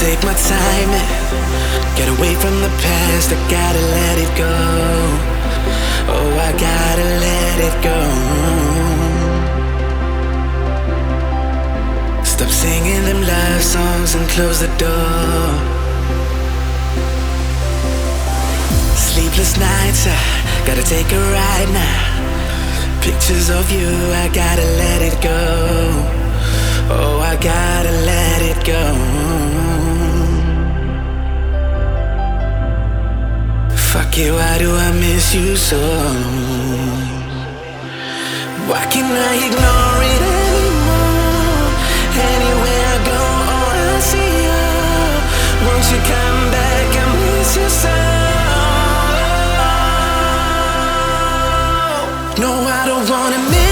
Time. Get away from the past, I gotta let it go. Oh, I gotta let it go. Stop singing them love songs and close the door. Sleepless nights, I gotta take a ride now. Pictures of you, I gotta let it go. Oh, I gotta let it go. Fuck it, why do I miss you so? Why can I ignore it anymore? Anywhere I go, all I see you. Won't you come back? I miss you so. No, I don't wanna miss.